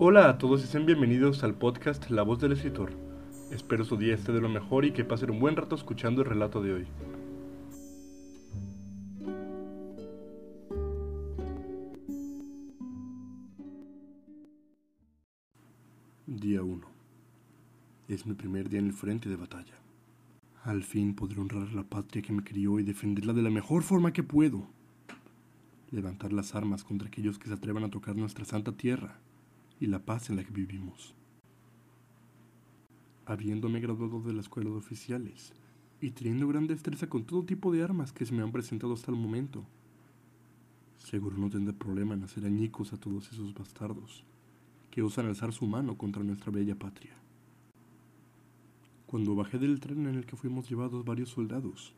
Hola a todos y sean bienvenidos al podcast La voz del escritor. Espero su día esté de lo mejor y que pasen un buen rato escuchando el relato de hoy. Día 1. Es mi primer día en el frente de batalla. Al fin podré honrar la patria que me crió y defenderla de la mejor forma que puedo. Levantar las armas contra aquellos que se atrevan a tocar nuestra santa tierra y la paz en la que vivimos. Habiéndome graduado de la escuela de oficiales y teniendo gran destreza con todo tipo de armas que se me han presentado hasta el momento, seguro no tendré problema en hacer añicos a todos esos bastardos que osan alzar su mano contra nuestra bella patria. Cuando bajé del tren en el que fuimos llevados varios soldados,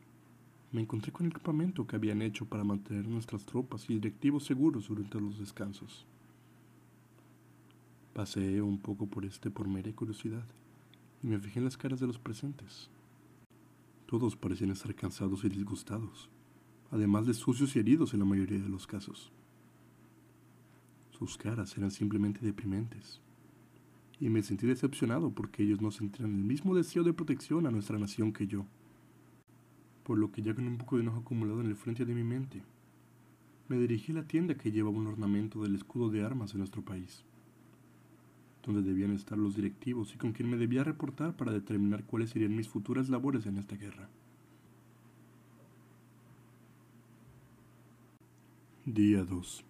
me encontré con el campamento que habían hecho para mantener nuestras tropas y directivos seguros durante los descansos. Pasé un poco por este por mera curiosidad y me fijé en las caras de los presentes. Todos parecían estar cansados y disgustados, además de sucios y heridos en la mayoría de los casos. Sus caras eran simplemente deprimentes y me sentí decepcionado porque ellos no sentían el mismo deseo de protección a nuestra nación que yo. Por lo que ya con un poco de enojo acumulado en el frente de mi mente, me dirigí a la tienda que llevaba un ornamento del escudo de armas de nuestro país, donde debían estar los directivos y con quien me debía reportar para determinar cuáles serían mis futuras labores en esta guerra. Día 2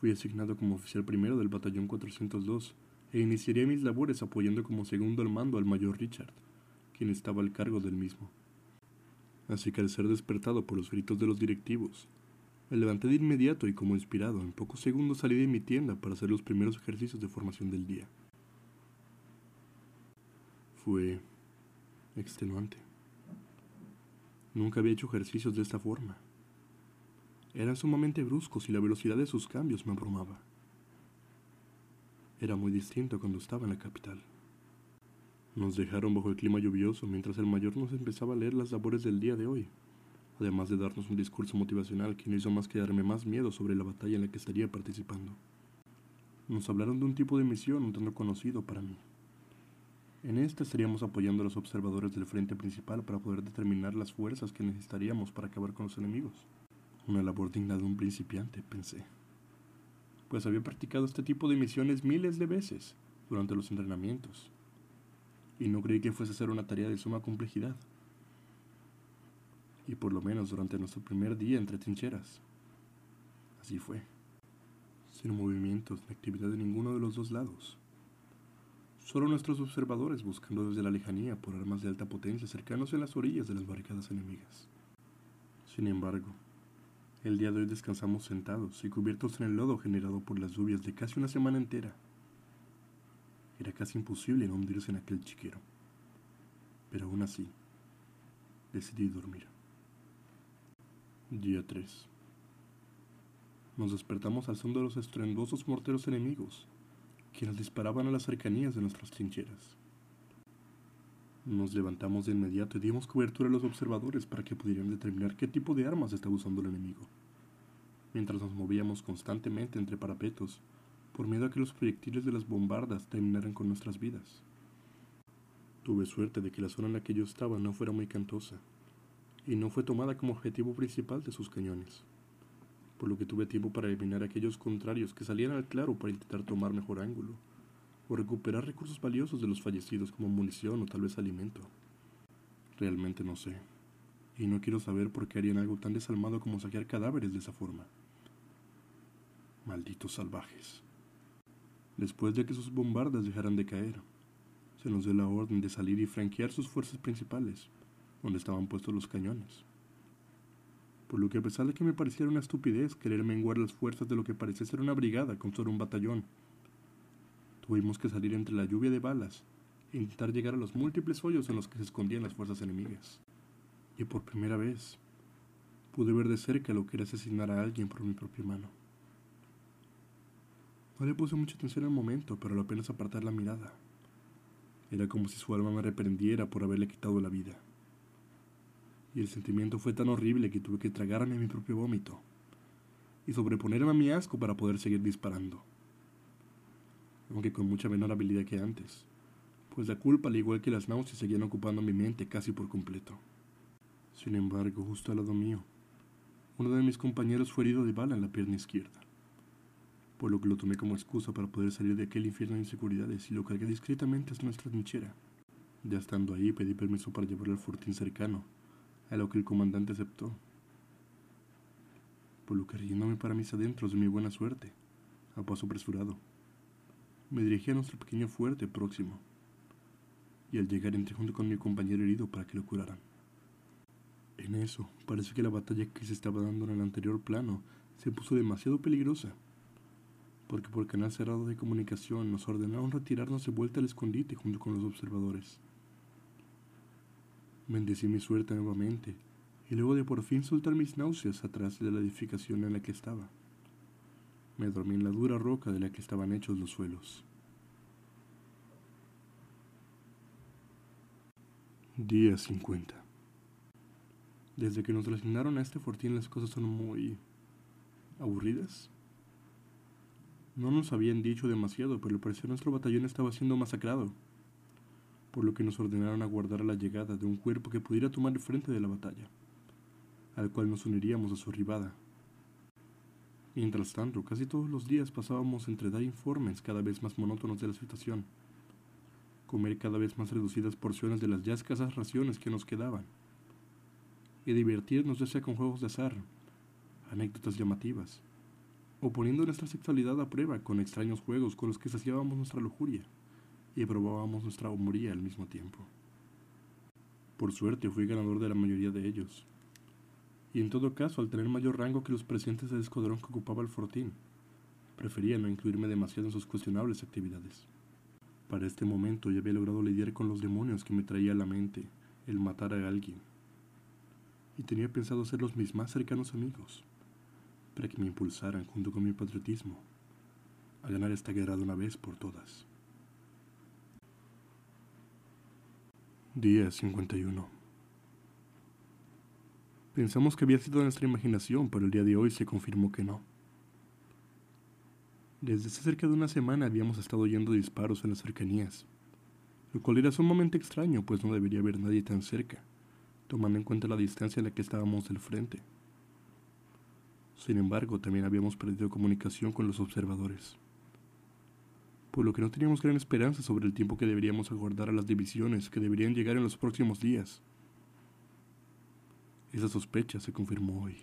Fui asignado como oficial primero del batallón 402 e iniciaría mis labores apoyando como segundo al mando al mayor Richard, quien estaba al cargo del mismo. Así que al ser despertado por los gritos de los directivos, me levanté de inmediato y como inspirado, en pocos segundos salí de mi tienda para hacer los primeros ejercicios de formación del día. Fue extenuante. Nunca había hecho ejercicios de esta forma. Eran sumamente bruscos y la velocidad de sus cambios me abrumaba. Era muy distinto cuando estaba en la capital. Nos dejaron bajo el clima lluvioso mientras el mayor nos empezaba a leer las labores del día de hoy, además de darnos un discurso motivacional que no hizo más que darme más miedo sobre la batalla en la que estaría participando. Nos hablaron de un tipo de misión un tanto conocido para mí. En esta estaríamos apoyando a los observadores del frente principal para poder determinar las fuerzas que necesitaríamos para acabar con los enemigos. Una labor digna de un principiante, pensé. Pues había practicado este tipo de misiones miles de veces durante los entrenamientos. Y no creí que fuese a ser una tarea de suma complejidad. Y por lo menos durante nuestro primer día entre trincheras. Así fue. Sin movimientos ni actividad de ninguno de los dos lados. Solo nuestros observadores buscando desde la lejanía por armas de alta potencia cercanos en las orillas de las barricadas enemigas. Sin embargo, el día de hoy descansamos sentados y cubiertos en el lodo generado por las lluvias de casi una semana entera. Era casi imposible no hundirse en aquel chiquero. Pero aún así, decidí dormir. Día 3. Nos despertamos al son de los estruendosos morteros enemigos, quienes disparaban a las cercanías de nuestras trincheras. Nos levantamos de inmediato y dimos cobertura a los observadores para que pudieran determinar qué tipo de armas estaba usando el enemigo, mientras nos movíamos constantemente entre parapetos, por miedo a que los proyectiles de las bombardas terminaran con nuestras vidas. Tuve suerte de que la zona en la que yo estaba no fuera muy cantosa, y no fue tomada como objetivo principal de sus cañones, por lo que tuve tiempo para eliminar a aquellos contrarios que salían al claro para intentar tomar mejor ángulo o recuperar recursos valiosos de los fallecidos como munición o tal vez alimento. Realmente no sé, y no quiero saber por qué harían algo tan desalmado como saquear cadáveres de esa forma. Malditos salvajes. Después de que sus bombardas dejaran de caer, se nos dio la orden de salir y franquear sus fuerzas principales, donde estaban puestos los cañones. Por lo que a pesar de que me pareciera una estupidez querer menguar las fuerzas de lo que parecía ser una brigada con solo un batallón, Tuvimos que salir entre la lluvia de balas e intentar llegar a los múltiples hoyos en los que se escondían las fuerzas enemigas. Y por primera vez pude ver de cerca lo que era asesinar a alguien por mi propia mano. No le puse mucha atención al momento, pero al apenas apartar la mirada, era como si su alma me reprendiera por haberle quitado la vida. Y el sentimiento fue tan horrible que tuve que tragarme mi propio vómito y sobreponerme a mi asco para poder seguir disparando aunque con mucha menor habilidad que antes, pues la culpa, al igual que las náuseas, seguían ocupando mi mente casi por completo. Sin embargo, justo al lado mío, uno de mis compañeros fue herido de bala en la pierna izquierda, por lo que lo tomé como excusa para poder salir de aquel infierno de inseguridades y lo cargué discretamente hasta nuestra trinchera. Ya estando ahí, pedí permiso para llevarlo al fortín cercano, a lo que el comandante aceptó, por lo que riéndome para mis adentros de mi buena suerte, a paso apresurado, me dirigí a nuestro pequeño fuerte próximo, y al llegar entré junto con mi compañero herido para que lo curaran. En eso, parece que la batalla que se estaba dando en el anterior plano se puso demasiado peligrosa, porque por canal cerrado de comunicación nos ordenaron retirarnos de vuelta al escondite junto con los observadores. Bendecí mi suerte nuevamente, y luego de por fin soltar mis náuseas atrás de la edificación en la que estaba, me dormí en la dura roca de la que estaban hechos los suelos. Día 50 Desde que nos resignaron a este fortín las cosas son muy... aburridas. No nos habían dicho demasiado, pero al parecer nuestro batallón estaba siendo masacrado, por lo que nos ordenaron aguardar a la llegada de un cuerpo que pudiera tomar el frente de la batalla, al cual nos uniríamos a su arribada. Mientras tanto, casi todos los días pasábamos entre dar informes cada vez más monótonos de la situación, comer cada vez más reducidas porciones de las ya escasas raciones que nos quedaban, y divertirnos ya sea con juegos de azar, anécdotas llamativas, o poniendo nuestra sexualidad a prueba con extraños juegos con los que saciábamos nuestra lujuria y probábamos nuestra humoría al mismo tiempo. Por suerte fui ganador de la mayoría de ellos, y en todo caso al tener mayor rango que los presentes del escuadrón que ocupaba el fortín, prefería no incluirme demasiado en sus cuestionables actividades. Para este momento ya había logrado lidiar con los demonios que me traía a la mente el matar a alguien, y tenía pensado hacerlos mis más cercanos amigos para que me impulsaran junto con mi patriotismo a ganar esta guerra de una vez por todas. Día 51 Pensamos que había sido nuestra imaginación, pero el día de hoy se confirmó que no. Desde hace cerca de una semana habíamos estado oyendo disparos en las cercanías, lo cual era sumamente extraño, pues no debería haber nadie tan cerca, tomando en cuenta la distancia en la que estábamos del frente. Sin embargo, también habíamos perdido comunicación con los observadores, por lo que no teníamos gran esperanza sobre el tiempo que deberíamos aguardar a las divisiones que deberían llegar en los próximos días. Esa sospecha se confirmó hoy.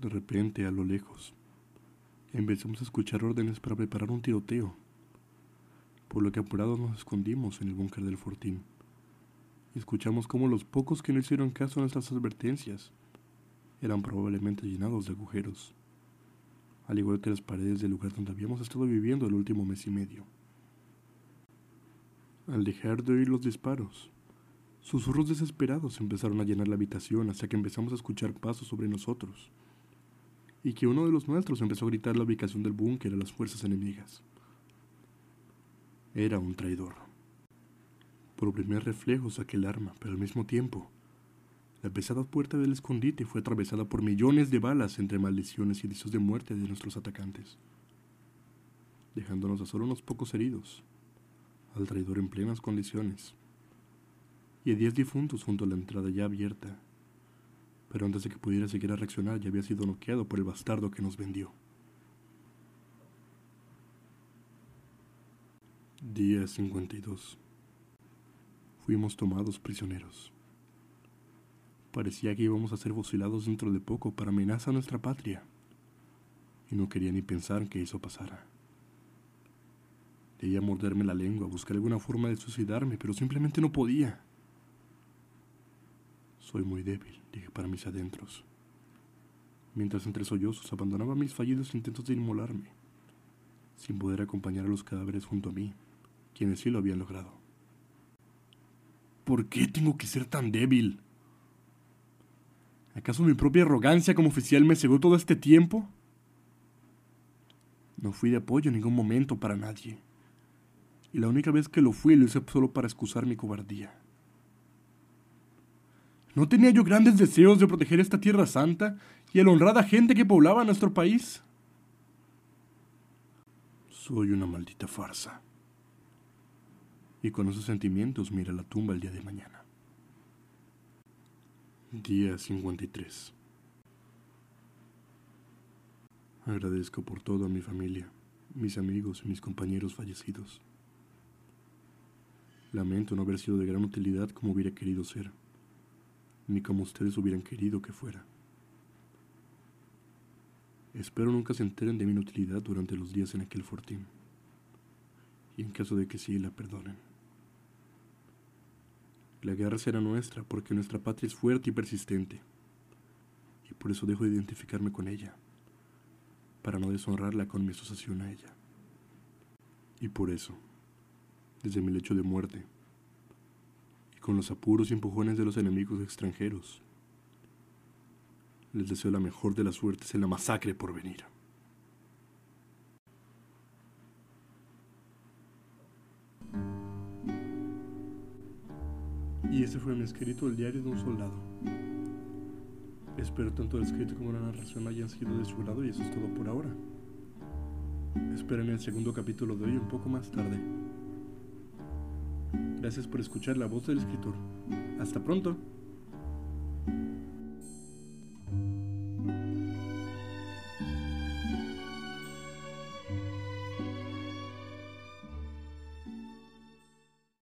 De repente, a lo lejos, empezamos a escuchar órdenes para preparar un tiroteo, por lo que apurados nos escondimos en el búnker del fortín. Escuchamos cómo los pocos que no hicieron caso a nuestras advertencias eran probablemente llenados de agujeros, al igual que las paredes del lugar donde habíamos estado viviendo el último mes y medio. Al dejar de oír los disparos, susurros desesperados empezaron a llenar la habitación hasta que empezamos a escuchar pasos sobre nosotros, y que uno de los nuestros empezó a gritar la ubicación del búnker a las fuerzas enemigas. Era un traidor. Por primer reflejo saqué el arma, pero al mismo tiempo la pesada puerta del escondite fue atravesada por millones de balas entre maldiciones y gritos de muerte de nuestros atacantes, dejándonos a solo unos pocos heridos, al traidor en plenas condiciones, y a diez difuntos junto a la entrada ya abierta. Pero antes de que pudiera seguir a reaccionar ya había sido noqueado por el bastardo que nos vendió. Día 52. Fuimos tomados prisioneros. Parecía que íbamos a ser fusilados dentro de poco para amenazar a nuestra patria. Y no quería ni pensar que eso pasara. Debía morderme la lengua, buscar alguna forma de suicidarme, pero simplemente no podía. Soy muy débil, dije para mis adentros. Mientras entre sollozos abandonaba mis fallidos intentos de inmolarme, sin poder acompañar a los cadáveres junto a mí, quienes sí lo habían logrado. ¿Por qué tengo que ser tan débil? ¿Acaso mi propia arrogancia como oficial me cegó todo este tiempo? No fui de apoyo en ningún momento para nadie. Y la única vez que lo fui lo hice solo para excusar mi cobardía. ¿No tenía yo grandes deseos de proteger esta tierra santa y a la honrada gente que poblaba nuestro país? Soy una maldita farsa. Y con esos sentimientos mira la tumba el día de mañana. Día 53. Agradezco por todo a mi familia, mis amigos y mis compañeros fallecidos. Lamento no haber sido de gran utilidad como hubiera querido ser, ni como ustedes hubieran querido que fuera. Espero nunca se enteren de mi inutilidad durante los días en aquel fortín, y en caso de que sí, la perdonen. La guerra será nuestra porque nuestra patria es fuerte y persistente, y por eso dejo de identificarme con ella, para no deshonrarla con mi asociación a ella. Y por eso, desde mi lecho de muerte, y con los apuros y empujones de los enemigos extranjeros. Les deseo la mejor de las suertes en la masacre por venir. Y ese fue mi escrito, El diario de un soldado. Espero tanto el escrito como la narración hayan sido de su grado y eso es todo por ahora. Esperen el segundo capítulo de hoy un poco más tarde. Gracias por escuchar la voz del escritor. Hasta pronto.